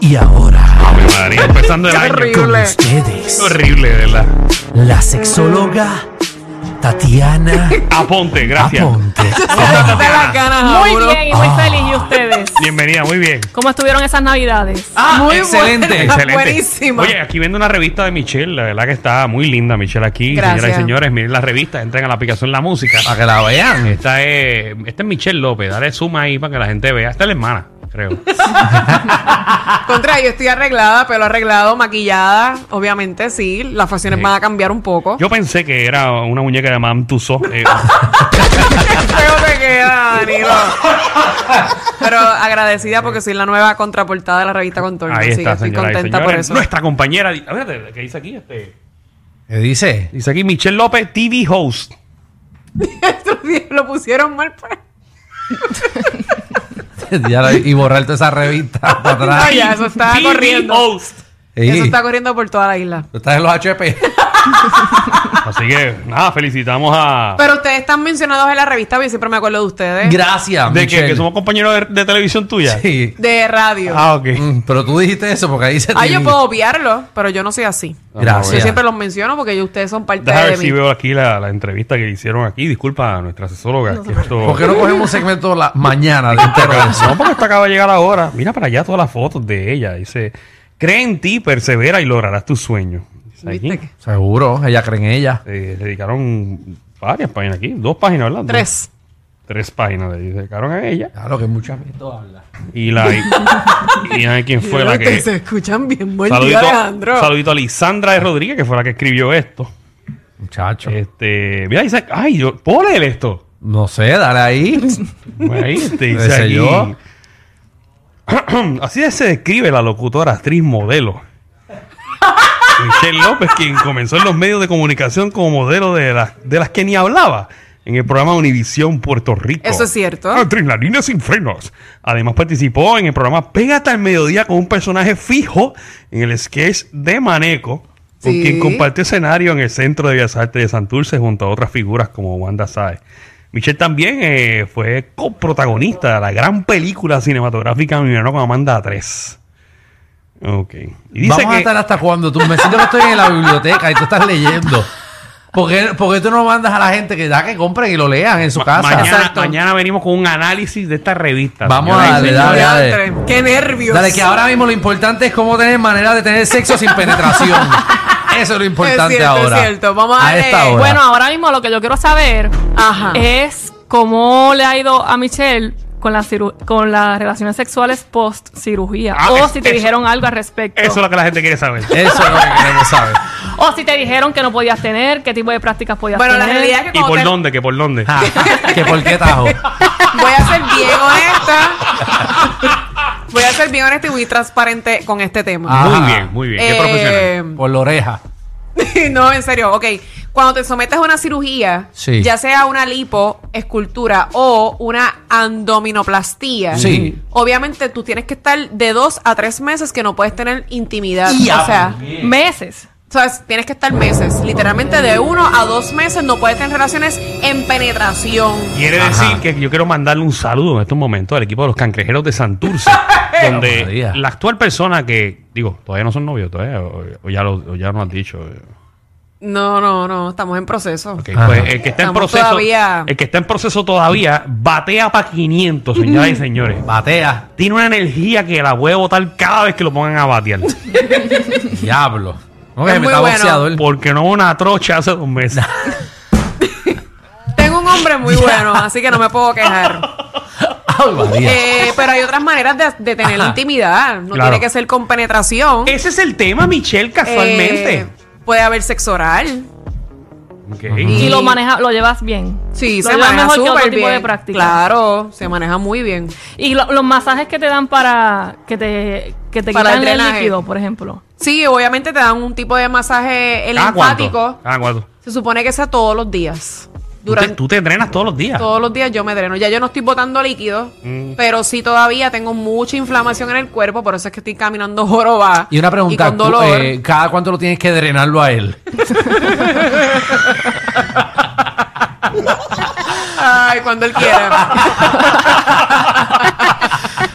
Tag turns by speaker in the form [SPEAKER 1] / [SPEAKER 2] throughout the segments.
[SPEAKER 1] Y ahora,
[SPEAKER 2] Ave María, empezando el año.
[SPEAKER 3] horrible.
[SPEAKER 1] con ustedes,
[SPEAKER 2] Horrible, de verdad.
[SPEAKER 1] la sexóloga Tatiana
[SPEAKER 2] Aponte, gracias.
[SPEAKER 1] Aponte.
[SPEAKER 3] Las ganas
[SPEAKER 4] Muy bien y muy feliz. ¿Y ustedes?
[SPEAKER 2] Bienvenida, muy bien.
[SPEAKER 4] ¿Cómo estuvieron esas navidades?
[SPEAKER 3] Ah, Muy
[SPEAKER 1] excelente.
[SPEAKER 3] buena,
[SPEAKER 2] Excelente.
[SPEAKER 3] Buenísima.
[SPEAKER 2] Oye, aquí viendo una revista de Michelle, la verdad que está muy linda Michelle aquí.
[SPEAKER 3] Gracias.
[SPEAKER 2] Señoras y señores, miren la revista, entren a la aplicación La Música.
[SPEAKER 1] Para que la vean.
[SPEAKER 2] Esta es, esta es Michelle López, dale suma ahí para que la gente vea. Esta es la hermana, creo.
[SPEAKER 3] Contra, yo estoy arreglada, pelo arreglado, maquillada. Obviamente, sí. Las facciones
[SPEAKER 2] Sí.
[SPEAKER 3] van a cambiar un poco.
[SPEAKER 2] Yo pensé que era una muñeca de Tussauds. eh,
[SPEAKER 3] Qué feo te queda, Danilo. Pero agradecida porque soy la nueva contraportada de la revista Contorno.
[SPEAKER 2] ahí
[SPEAKER 3] así que
[SPEAKER 2] está,
[SPEAKER 3] estoy contenta por eso.
[SPEAKER 2] Nuestra compañera, di- a ver, ¿qué dice aquí? Este,
[SPEAKER 1] ¿Qué dice?
[SPEAKER 2] dice aquí Michelle López, TV host.
[SPEAKER 3] Estos días lo pusieron mal, pues.
[SPEAKER 1] Y borrar toda esa revista para atrás.
[SPEAKER 3] No, ya, eso está
[SPEAKER 2] TV
[SPEAKER 3] corriendo.
[SPEAKER 2] host.
[SPEAKER 1] Sí.
[SPEAKER 3] Eso está corriendo por toda la isla.
[SPEAKER 1] Tú estás en los HP.
[SPEAKER 2] Así que, nada, felicitamos a...
[SPEAKER 3] Pero ustedes están mencionados en la revista, yo siempre me acuerdo de ustedes.
[SPEAKER 1] Gracias,
[SPEAKER 2] ¿De que,
[SPEAKER 1] Michelle.
[SPEAKER 2] que somos compañeros de, de televisión tuya?
[SPEAKER 1] Sí.
[SPEAKER 3] De radio.
[SPEAKER 2] Ah, ok.
[SPEAKER 1] Mm, Pero tú dijiste eso porque ahí dice
[SPEAKER 3] Ah, yo puedo obviarlo, pero yo no soy así.
[SPEAKER 1] Gracias.
[SPEAKER 3] Yo siempre los menciono porque ustedes son parte
[SPEAKER 2] Déjame
[SPEAKER 3] de
[SPEAKER 2] ver
[SPEAKER 3] mí.
[SPEAKER 2] si veo aquí la, la entrevista que hicieron aquí. Disculpa a nuestra asesóloga. que esto-
[SPEAKER 1] ¿Por qué no cogemos un segmento la mañana de eso?
[SPEAKER 2] No, porque esto acaba de llegar ahora. Mira para allá todas las fotos de ella. Dice, cree en ti, persevera y lograrás tus sueños.
[SPEAKER 1] Seguro, ella cree en ella.
[SPEAKER 2] Eh, dedicaron varias páginas aquí. Dos páginas, ¿verdad?
[SPEAKER 3] Tres.
[SPEAKER 2] Tres páginas le dedicaron a ella.
[SPEAKER 1] Claro que mucha gente habla.
[SPEAKER 2] Y la... y, y a ver quién fue la que...
[SPEAKER 3] Se escuchan bien. Buen día,
[SPEAKER 2] Saludito,
[SPEAKER 3] Alejandro.
[SPEAKER 2] saludito a Lisandra de Rodríguez, que fue la que escribió esto.
[SPEAKER 1] Muchacho.
[SPEAKER 2] Este, mira, dice, ay, yo, ¿puedo leer esto?
[SPEAKER 1] No sé, dale ahí.
[SPEAKER 2] Ahí, este,
[SPEAKER 1] ¿Qué
[SPEAKER 2] dice
[SPEAKER 1] sé
[SPEAKER 2] aquí.
[SPEAKER 1] yo?
[SPEAKER 2] Así se describe la locutora, actriz, modelo. Michelle López, quien comenzó en los medios de comunicación como modelo de, las de las que ni hablaba en el programa Univisión Puerto Rico.
[SPEAKER 3] Eso es cierto.
[SPEAKER 2] Adrenalina sin frenos. Además participó en el programa Pégate al Mediodía con un personaje fijo en el sketch de Maneco, con
[SPEAKER 3] Sí.
[SPEAKER 2] quien compartió escenario en el Centro de Bellas Artes de Santurce junto a otras figuras como Wanda Sáez. Michelle también eh, fue coprotagonista de la gran película cinematográfica Mi con Amanda 3. Ok. Y dice
[SPEAKER 1] Vamos a estar hasta cuando tú me siento que estoy en la biblioteca y tú estás leyendo. ¿Por qué, por qué tú no mandas a la gente que da que compren y lo lean en su
[SPEAKER 2] ma-
[SPEAKER 1] casa?
[SPEAKER 2] mañana, venimos con un análisis de esta revista.
[SPEAKER 1] Vamos a dale, dale.
[SPEAKER 3] Qué nervios.
[SPEAKER 1] Dale, que ahora mismo lo importante es cómo tener manera de tener sexo sin penetración. Eso es lo importante
[SPEAKER 3] Es cierto,
[SPEAKER 1] ahora.
[SPEAKER 3] es cierto. Vamos a
[SPEAKER 1] esta hora.
[SPEAKER 4] Bueno, ahora mismo lo que yo quiero saber
[SPEAKER 3] Ajá.
[SPEAKER 4] es cómo le ha ido a Michelle con, la ciru- con las relaciones sexuales post cirugía.
[SPEAKER 2] Ah,
[SPEAKER 4] o
[SPEAKER 2] es-
[SPEAKER 4] si te
[SPEAKER 2] eso-
[SPEAKER 4] dijeron algo al respecto.
[SPEAKER 2] Eso es lo que la gente quiere saber.
[SPEAKER 1] Eso es lo que queremos saber.
[SPEAKER 4] O si te dijeron que no podías tener, qué tipo de prácticas podías
[SPEAKER 3] Bueno,
[SPEAKER 4] tener.
[SPEAKER 3] la realidad es que
[SPEAKER 2] ¿Y por
[SPEAKER 3] te-
[SPEAKER 2] dónde? ¿Que por dónde?
[SPEAKER 1] Ah, que por qué tajo.
[SPEAKER 3] voy a ser bien honesta. voy a ser bien honesta y muy transparente con este tema.
[SPEAKER 1] Ah.
[SPEAKER 2] Muy bien, muy bien. Qué
[SPEAKER 3] Eh,
[SPEAKER 2] profesional.
[SPEAKER 1] Por la oreja.
[SPEAKER 3] no, en serio. Ok, cuando te sometes a una cirugía,
[SPEAKER 1] Sí.
[SPEAKER 3] ya sea una lipo, escultura o una abdominoplastía,
[SPEAKER 1] Sí.
[SPEAKER 3] obviamente tú tienes que estar de dos a tres meses que no puedes tener intimidad.
[SPEAKER 1] Ya,
[SPEAKER 3] o sea,
[SPEAKER 4] Meses.
[SPEAKER 3] ¿Sabes? tienes que estar meses. Literalmente de uno a dos meses no puedes tener relaciones en penetración.
[SPEAKER 2] Quiere
[SPEAKER 1] Ajá.
[SPEAKER 2] decir que yo quiero mandarle un saludo en estos momentos al equipo de los cangrejeros de Santurce, donde la actual persona que, digo, todavía no son novios, todavía, o, o ya lo, o ya nos han dicho.
[SPEAKER 3] No, no, no, estamos en proceso.
[SPEAKER 2] pues el que está en proceso,
[SPEAKER 3] todavía-
[SPEAKER 2] el que está en proceso todavía, batea para 500, señoras y señores.
[SPEAKER 1] Batea.
[SPEAKER 2] Tiene una energía que la puede botar cada vez que lo pongan a batear.
[SPEAKER 1] Diablo. No,
[SPEAKER 3] Es
[SPEAKER 1] que me
[SPEAKER 3] muy
[SPEAKER 1] está
[SPEAKER 3] bueno.
[SPEAKER 1] boxeador.
[SPEAKER 2] Porque no hubo una trocha hace dos meses.
[SPEAKER 3] Tengo un hombre muy bueno, así que no me puedo quejar.
[SPEAKER 1] Ay, María.
[SPEAKER 3] Eh, pero hay otras maneras de, de tener
[SPEAKER 1] Ajá.
[SPEAKER 3] intimidad. No
[SPEAKER 2] Claro.
[SPEAKER 3] tiene que ser con penetración.
[SPEAKER 2] Ese es el tema, Michelle, casualmente.
[SPEAKER 3] Eh, puede haber sexo oral.
[SPEAKER 4] Y lo maneja, lo llevas bien.
[SPEAKER 3] Sí,
[SPEAKER 4] lo
[SPEAKER 3] se
[SPEAKER 4] llevas
[SPEAKER 3] maneja
[SPEAKER 4] mejor que otro
[SPEAKER 3] súper
[SPEAKER 4] tipo
[SPEAKER 3] bien.
[SPEAKER 4] de práctica.
[SPEAKER 3] Claro, se maneja muy bien.
[SPEAKER 4] Y lo- los masajes que te dan para que te, que te
[SPEAKER 3] Para el
[SPEAKER 4] quitan el, líquido, por ejemplo.
[SPEAKER 3] Sí, obviamente te dan un tipo de masaje
[SPEAKER 2] ¿Cada cuánto?
[SPEAKER 3] linfático.
[SPEAKER 2] ¿Cada cuánto?
[SPEAKER 3] Se supone que sea todos los días.
[SPEAKER 2] Tú te,
[SPEAKER 3] Durante
[SPEAKER 2] tú te entrenas todos los días.
[SPEAKER 3] todos los días yo me dreno. Ya yo no estoy botando líquido,
[SPEAKER 2] Mm.
[SPEAKER 3] pero sí todavía tengo mucha inflamación en el cuerpo, por eso es que estoy caminando jorobada.
[SPEAKER 1] Y una pregunta,
[SPEAKER 3] con
[SPEAKER 1] tú,
[SPEAKER 3] dolor.
[SPEAKER 1] eh, ¿cada cuánto lo tienes que drenarlo a él?
[SPEAKER 3] Ay, cuando él quiera.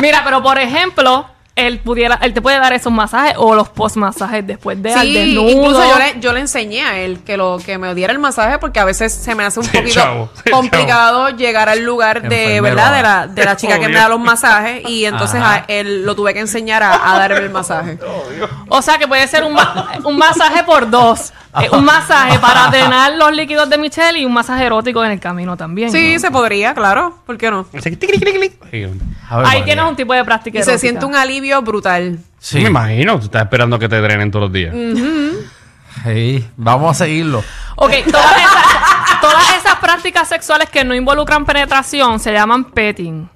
[SPEAKER 4] Mira, pero por ejemplo, él pudiera, él te puede dar esos masajes o los post masajes después de al
[SPEAKER 3] Sí,
[SPEAKER 4] desnudo.
[SPEAKER 3] incluso yo le, yo le enseñé a él que lo que me diera el masaje porque a veces se me hace un
[SPEAKER 2] Sí,
[SPEAKER 3] poquito
[SPEAKER 2] chavo, sí,
[SPEAKER 3] complicado llegar al lugar de
[SPEAKER 1] Enfermero.
[SPEAKER 3] verdad de la, de la chica que me da los masajes y entonces
[SPEAKER 1] Ajá.
[SPEAKER 3] a él lo tuve que enseñar a, a darme el masaje.
[SPEAKER 4] O sea que puede ser un, ma- un masaje por dos. Eh, un masaje para drenar los líquidos de Michelle y un masaje erótico en el camino también.
[SPEAKER 3] Sí, se podría, claro, ¿por qué no?
[SPEAKER 4] Ahí tienes un tipo de práctica
[SPEAKER 3] Y se
[SPEAKER 4] erótica.
[SPEAKER 3] siente un alivio brutal.
[SPEAKER 1] Sí.
[SPEAKER 2] Me imagino, tú estás esperando que te drenen todos los días.
[SPEAKER 1] Sí, Vamos a seguirlo.
[SPEAKER 4] Ok, todas esas, todas esas prácticas sexuales que no involucran penetración se llaman petting.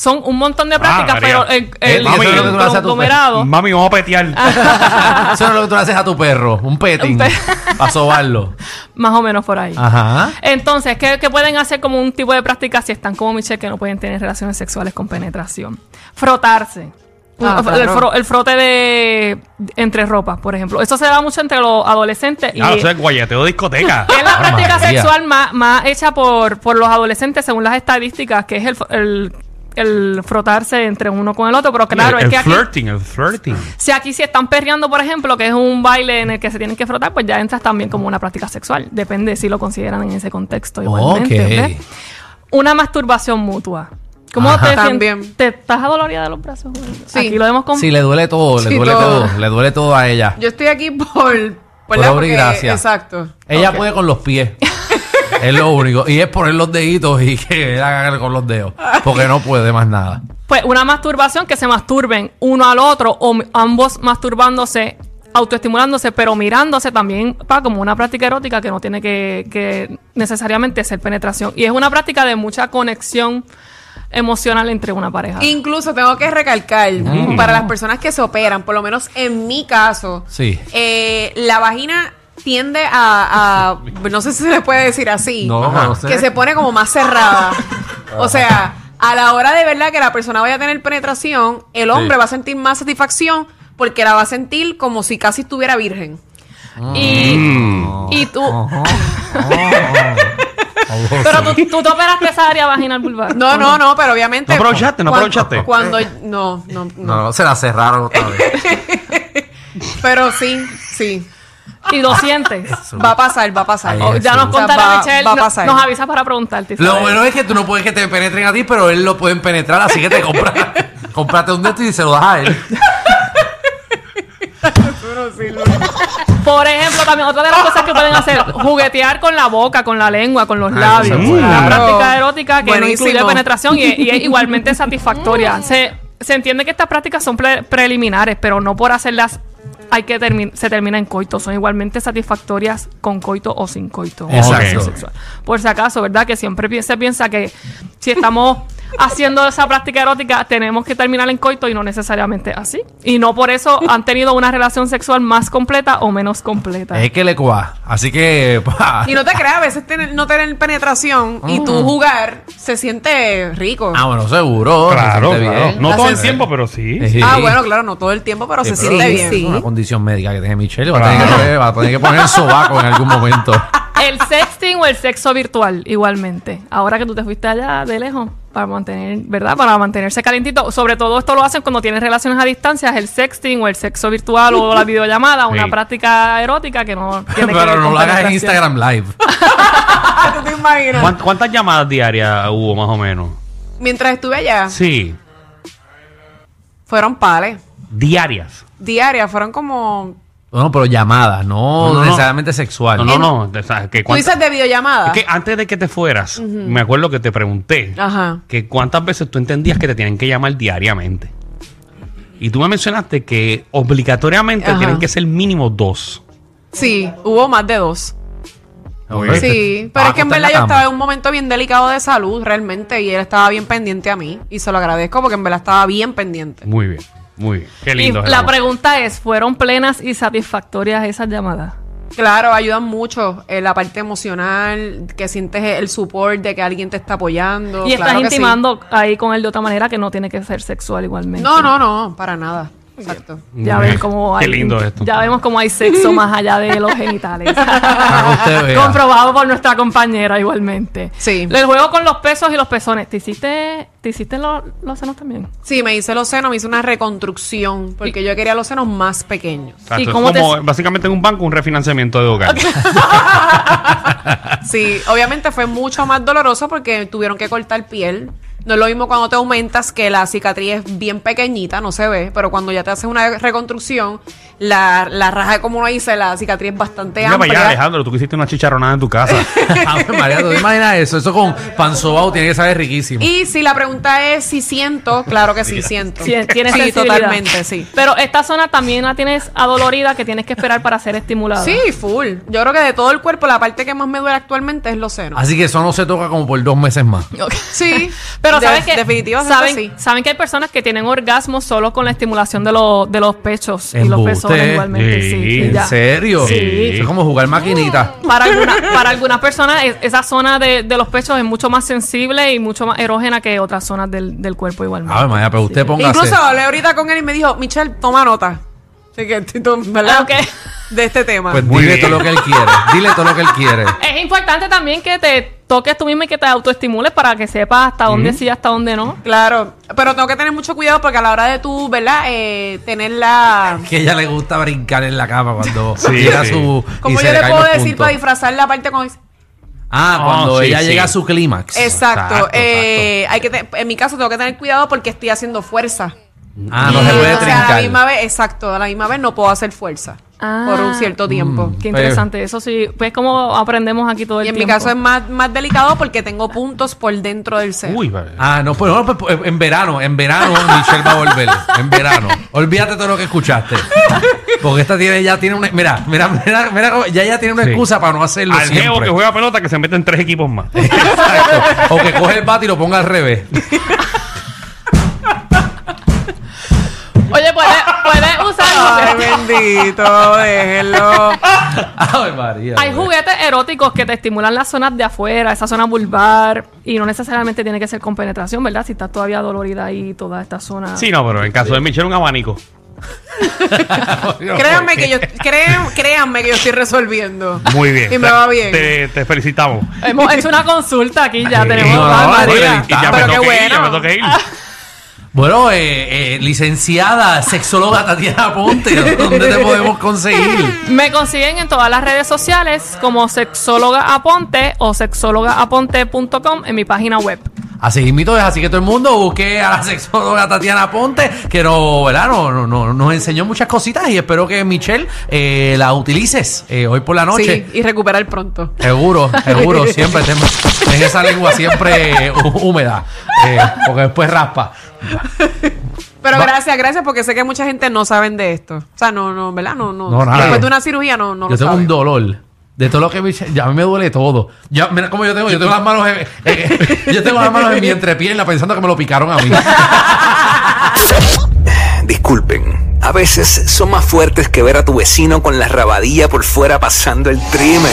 [SPEAKER 4] Son un montón de prácticas,
[SPEAKER 2] Ah,
[SPEAKER 4] pero el, el,
[SPEAKER 1] Mami, que tú le haces a tu
[SPEAKER 4] conglomerado-
[SPEAKER 2] Mami, vamos a petear.
[SPEAKER 1] Eso es lo que tú le haces a tu perro. Un petting.
[SPEAKER 4] Pe-
[SPEAKER 1] Para sobarlo.
[SPEAKER 4] más o menos por ahí.
[SPEAKER 1] Ajá.
[SPEAKER 4] Entonces, ¿qué, qué pueden hacer como un tipo de práctica si están como Michelle que no pueden tener relaciones sexuales con penetración? Frotarse.
[SPEAKER 3] Ah,
[SPEAKER 4] el,
[SPEAKER 3] claro.
[SPEAKER 4] fro- el frote de entre ropas, por ejemplo. Eso se da mucho entre los adolescentes y
[SPEAKER 2] Ah, eso es guayateo de discoteca.
[SPEAKER 4] es la práctica sexual más, más hecha por, por los adolescentes según las estadísticas, que es el, el, el frotarse entre uno con el otro. Pero claro,
[SPEAKER 2] el,
[SPEAKER 4] es que
[SPEAKER 2] el
[SPEAKER 4] aquí,
[SPEAKER 2] flirting, el flirting.
[SPEAKER 4] si aquí si están perreando, por ejemplo, que es un baile en el que se tienen que frotar, pues ya entras también como una práctica sexual. Depende si lo consideran en ese contexto igualmente. Una masturbación mutua. ¿Cómo
[SPEAKER 1] Ajá.
[SPEAKER 4] te
[SPEAKER 3] También.
[SPEAKER 4] sientes? ¿Te estás adolorida de los brazos?
[SPEAKER 3] Sí.
[SPEAKER 4] Aquí lo vemos con...
[SPEAKER 1] Sí, le duele todo, le
[SPEAKER 3] Sí,
[SPEAKER 1] duele
[SPEAKER 3] todo.
[SPEAKER 1] todo. Le duele todo a ella.
[SPEAKER 3] Yo estoy aquí por...
[SPEAKER 1] Por obra y
[SPEAKER 3] Porque-
[SPEAKER 1] gracia.
[SPEAKER 3] Exacto.
[SPEAKER 1] Ella puede con los pies. Es lo único. Y es poner los deditos y que él haga con los dedos. Porque no puede más nada.
[SPEAKER 4] Pues una masturbación que se masturben uno al otro o ambos masturbándose, autoestimulándose, pero mirándose también para como una práctica erótica que no tiene que, que necesariamente ser penetración. Y es una práctica de mucha conexión emocional entre una pareja.
[SPEAKER 3] Incluso tengo que recalcar, para las personas que se operan, por lo menos en mi caso,
[SPEAKER 1] Sí.
[SPEAKER 3] eh, la vagina tiende a, a- no sé si se le puede decir así,
[SPEAKER 1] No, no sé.
[SPEAKER 3] que se pone como más cerrada. o sea, a la hora de verdad que la persona vaya a tener penetración, el hombre
[SPEAKER 1] Sí.
[SPEAKER 3] va a sentir más satisfacción porque la va a sentir como si casi estuviera virgen.
[SPEAKER 4] Y,
[SPEAKER 1] Mm.
[SPEAKER 4] y tú... pero tú, tú te operaste esa área vaginal vulvar.
[SPEAKER 3] No, no, no, pero obviamente.
[SPEAKER 2] No aprovechaste, no aprovechaste.
[SPEAKER 3] Cuando. No, no, no.
[SPEAKER 1] No, se la cerraron otra vez.
[SPEAKER 3] Pero sí, sí.
[SPEAKER 4] Y lo sientes.
[SPEAKER 3] Va a pasar, va a pasar.
[SPEAKER 1] Ay,
[SPEAKER 4] O ya nos
[SPEAKER 3] O sea,
[SPEAKER 4] contará
[SPEAKER 3] va-
[SPEAKER 4] Michelle,
[SPEAKER 3] va a
[SPEAKER 4] no-
[SPEAKER 3] pasar.
[SPEAKER 4] nos avisa para preguntarte.
[SPEAKER 1] Lo
[SPEAKER 4] Isabel.
[SPEAKER 1] bueno es que tú no puedes que te penetren a ti, pero él lo pueden penetrar, así que te compras. cómprate un de estos y se lo das a él.
[SPEAKER 4] Por ejemplo, también otra de las cosas que pueden hacer, juguetear con la boca, con la lengua, con los
[SPEAKER 1] Ay,
[SPEAKER 4] labios.
[SPEAKER 1] eso es.
[SPEAKER 4] Una práctica erótica que no incluye penetración y, y es igualmente satisfactoria. Se, se entiende que estas prácticas son pre- preliminares, pero no por hacerlas hay que termi- se termina en coito. Son igualmente satisfactorias con coito o sin coito.
[SPEAKER 1] Exacto.
[SPEAKER 4] Por si acaso, ¿verdad? Que siempre se piensa que si estamos haciendo esa práctica erótica tenemos que terminar en coito y no necesariamente así. Y no por eso han tenido una relación sexual más completa o menos completa.
[SPEAKER 1] Es que le cuá. Así que. pa.
[SPEAKER 3] Y no te creas, a veces tener- no tener penetración y tú jugar se siente rico.
[SPEAKER 1] Ah, bueno, seguro. se
[SPEAKER 2] Claro,
[SPEAKER 1] siente
[SPEAKER 2] claro.
[SPEAKER 1] bien.
[SPEAKER 2] No todo el tiempo, pero sí.
[SPEAKER 1] Sí.
[SPEAKER 3] Ah, bueno, claro, no todo el tiempo, pero se
[SPEAKER 1] Sí,
[SPEAKER 3] siente
[SPEAKER 1] pero
[SPEAKER 3] bien.
[SPEAKER 1] Es una condición médica que tiene Michelle. Va, a tener que, va a tener que poner el sobaco en algún momento.
[SPEAKER 4] El sexting o el sexo virtual, igualmente. Ahora que tú te fuiste allá de lejos, para mantener, ¿verdad? Para mantenerse calentito. Sobre todo esto lo hacen cuando tienes relaciones a distancia, el sexting o el sexo virtual o la videollamada, una
[SPEAKER 2] Sí.
[SPEAKER 4] práctica erótica que no tiene que ver
[SPEAKER 1] Pero no lo hagas en. Instagram Live.
[SPEAKER 3] ¿Tú te imaginas?
[SPEAKER 2] ¿Cuánt- ¿Cuántas llamadas diarias hubo más o menos?
[SPEAKER 3] Mientras estuve allá,
[SPEAKER 2] Sí,
[SPEAKER 3] fueron pales.
[SPEAKER 2] diarias.
[SPEAKER 3] Diarias, fueron como.
[SPEAKER 1] No, pero llamadas, no,
[SPEAKER 2] No, no, no.
[SPEAKER 1] necesariamente sexual.
[SPEAKER 2] No, no, no. o sea, que
[SPEAKER 3] Tú dices de videollamada.
[SPEAKER 2] es que antes de que te fueras, me acuerdo que te pregunté
[SPEAKER 3] Ajá.
[SPEAKER 2] que cuántas veces tú entendías que te tienen que llamar diariamente. Y tú me mencionaste que obligatoriamente
[SPEAKER 3] Ajá.
[SPEAKER 2] tienen que ser mínimo dos.
[SPEAKER 3] Sí, hubo más de dos. Sí, pero
[SPEAKER 1] Ah,
[SPEAKER 3] es que en verdad yo estaba en un momento bien delicado de salud, realmente, y él estaba bien pendiente a mí. Y se lo agradezco porque en verdad estaba bien pendiente.
[SPEAKER 2] Muy bien, muy bien. Qué lindo.
[SPEAKER 4] la
[SPEAKER 2] amor.
[SPEAKER 4] pregunta es, ¿fueron plenas y satisfactorias esas llamadas?
[SPEAKER 3] Claro, ayudan mucho en la parte emocional, que sientes el support de que alguien te está apoyando.
[SPEAKER 4] y estás
[SPEAKER 3] sí.
[SPEAKER 4] intimando ahí con él de otra manera que no tiene que ser sexual igualmente.
[SPEAKER 3] No, no, no, para nada. Exacto.
[SPEAKER 4] Ya ven cómo
[SPEAKER 2] Qué
[SPEAKER 4] hay,
[SPEAKER 2] lindo esto.
[SPEAKER 4] Ya vemos cómo hay sexo más allá de los genitales. Comprobado por nuestra compañera igualmente.
[SPEAKER 3] Sí.
[SPEAKER 4] El juego con los pesos y los pezones. ¿Te hiciste, te hiciste los, los senos también?
[SPEAKER 3] Sí, me hice los senos, me hice una reconstrucción, porque yo quería los senos más pequeños.
[SPEAKER 2] Exacto,
[SPEAKER 4] ¿Y
[SPEAKER 2] es
[SPEAKER 4] cómo te-
[SPEAKER 2] como básicamente en un banco un refinanciamiento de hogar.
[SPEAKER 3] Sí, obviamente fue mucho más doloroso porque tuvieron que cortar piel. No es lo mismo cuando te aumentas que la cicatriz es bien pequeñita, no se ve, pero cuando ya te haces una reconstrucción, la, la raja como uno dice, la cicatriz es bastante
[SPEAKER 2] Mira para allá,
[SPEAKER 3] amplia.
[SPEAKER 2] Alejandro, tú que hiciste una chicharronada en tu casa.
[SPEAKER 1] Ave María, ¿tú te imaginas eso? Eso con pan sobao tiene que saber riquísimo.
[SPEAKER 3] Y si la pregunta es si siento, claro que sí siento.
[SPEAKER 4] Sí, tienes
[SPEAKER 3] sí, totalmente, sí.
[SPEAKER 4] Pero esta zona también la tienes adolorida que tienes que esperar para ser estimulada.
[SPEAKER 3] Sí, full. Yo creo que de todo el cuerpo, la parte que más me duele actualmente es los senos.
[SPEAKER 1] Así que eso no se toca como por dos meses más.
[SPEAKER 3] Sí,
[SPEAKER 4] Pero
[SPEAKER 3] de-
[SPEAKER 4] ¿sabes que
[SPEAKER 3] definitivamente
[SPEAKER 4] ¿saben,
[SPEAKER 3] sí.
[SPEAKER 4] saben que hay personas que tienen orgasmos solo con la estimulación de, los de los pechos y los pezones igualmente. Sí,
[SPEAKER 2] Sí.
[SPEAKER 1] ¿En
[SPEAKER 4] ya.
[SPEAKER 1] serio?
[SPEAKER 4] Sí.
[SPEAKER 1] Eso es como jugar maquinita.
[SPEAKER 4] Para, alguna- para algunas personas es- esa zona de, de los pechos es mucho más sensible y mucho más erógena que otras zonas del, del cuerpo igualmente.
[SPEAKER 1] A ver, Maya, pero usted
[SPEAKER 4] Sí.
[SPEAKER 1] póngase.
[SPEAKER 3] Incluso hablé ahorita con él y me dijo, Michelle, toma nota. Así que, tú, ¿verdad?
[SPEAKER 4] Ah, ok.
[SPEAKER 3] De este tema.
[SPEAKER 1] Pues
[SPEAKER 2] Muy
[SPEAKER 1] dile
[SPEAKER 2] bien.
[SPEAKER 1] todo lo que él quiere. Dile todo lo que él quiere.
[SPEAKER 4] Es importante también que te toques tú mismo y que te autoestimules para que sepas hasta dónde sí y hasta dónde no.
[SPEAKER 3] Claro, pero tengo que tener mucho cuidado porque a la hora de tú, ¿verdad? Eh, tener la...
[SPEAKER 1] Que ella le gusta brincar en la cama cuando
[SPEAKER 2] Sí,
[SPEAKER 1] llega
[SPEAKER 2] sí.
[SPEAKER 1] su. y
[SPEAKER 3] ¿Cómo
[SPEAKER 1] se
[SPEAKER 3] yo le puedo decir
[SPEAKER 1] puntos.
[SPEAKER 3] para disfrazar la parte cuando dice-
[SPEAKER 1] Ah, cuando
[SPEAKER 2] Oh, sí,
[SPEAKER 1] ella
[SPEAKER 2] sí.
[SPEAKER 1] llega a su clímax.
[SPEAKER 3] Exacto.
[SPEAKER 2] Exacto,
[SPEAKER 3] eh, Hay que te- en mi caso tengo que tener cuidado porque estoy haciendo fuerza.
[SPEAKER 1] Ah, no se puede
[SPEAKER 3] o sea, a la misma vez, exacto, a la misma vez no puedo hacer fuerza
[SPEAKER 4] Ah.
[SPEAKER 3] por un cierto tiempo.
[SPEAKER 4] Qué interesante. Eso sí, pues como aprendemos aquí todo el
[SPEAKER 3] Y en mi caso es más, más delicado porque tengo puntos por dentro del seno.
[SPEAKER 2] Uy, vale.
[SPEAKER 1] Ah, no, pues, no, pues, pues, en verano, en verano Michelle va a volver. En verano. Olvídate todo lo que escuchaste. Porque esta tiene, ya tiene una. Mira, mira, mira, mira ya ya tiene una
[SPEAKER 2] Sí.
[SPEAKER 1] excusa para no hacerlo
[SPEAKER 2] Al
[SPEAKER 1] siempre.
[SPEAKER 2] geo que juega pelota que se mete en tres equipos más.
[SPEAKER 1] Exacto. O que coge el bate y lo ponga al revés.
[SPEAKER 4] Oye, puedes puede
[SPEAKER 3] Ay, bendito, déjenlo.
[SPEAKER 1] Ay, María.
[SPEAKER 4] Hay
[SPEAKER 1] güey.
[SPEAKER 4] juguetes eróticos que te estimulan las zonas de afuera, esa zona vulvar, y no necesariamente tiene que ser con penetración, ¿verdad? Si estás todavía dolorida ahí, toda esta zona.
[SPEAKER 2] Sí, no, pero en caso de Michelle, un abanico.
[SPEAKER 3] Créanme que yo, créan- créanme que yo estoy resolviendo.
[SPEAKER 2] Muy bien.
[SPEAKER 3] Y me va bien.
[SPEAKER 2] Te, te felicitamos.
[SPEAKER 4] Hemos hecho una consulta aquí, ya tenemos.
[SPEAKER 1] no, no,
[SPEAKER 4] María.
[SPEAKER 2] Y ya
[SPEAKER 3] Pero
[SPEAKER 2] me
[SPEAKER 3] qué
[SPEAKER 2] que ir, ya
[SPEAKER 3] bueno.
[SPEAKER 2] me ir.
[SPEAKER 1] Bueno, eh, eh, licenciada sexóloga Tatiana Ponte, ¿dónde te podemos conseguir?
[SPEAKER 4] Me consiguen en todas las redes sociales como sexóloga aponte o sexólogaaponte.com en mi página web.
[SPEAKER 1] Así mismo es, así que todo el mundo busque a la sexóloga Tatiana Ponte, que no, ¿verdad? No, no, no- nos enseñó muchas cositas y espero que Michelle eh, la utilices eh, hoy por la noche.
[SPEAKER 3] Sí, y recuperar pronto.
[SPEAKER 1] Seguro, seguro, siempre ten, ten esa lengua siempre eh, hú- húmeda, eh, porque después raspa.
[SPEAKER 3] Pero
[SPEAKER 1] Va-
[SPEAKER 3] gracias, gracias, porque sé que mucha gente no saben de esto. O sea, no, no, ¿verdad? No, no.
[SPEAKER 1] No, nada.
[SPEAKER 3] Después de una cirugía no, no
[SPEAKER 1] yo
[SPEAKER 3] lo
[SPEAKER 1] tengo
[SPEAKER 3] saben.
[SPEAKER 1] un dolor de todo lo que me, ya a mí me duele todo. Ya, mira cómo yo tengo, yo tengo las manos en, eh, yo tengo las manos en mi entrepierna pensando que me lo picaron a mí.
[SPEAKER 5] Disculpen, a veces son más fuertes que ver a tu vecino con la rabadilla por fuera pasando el trimen.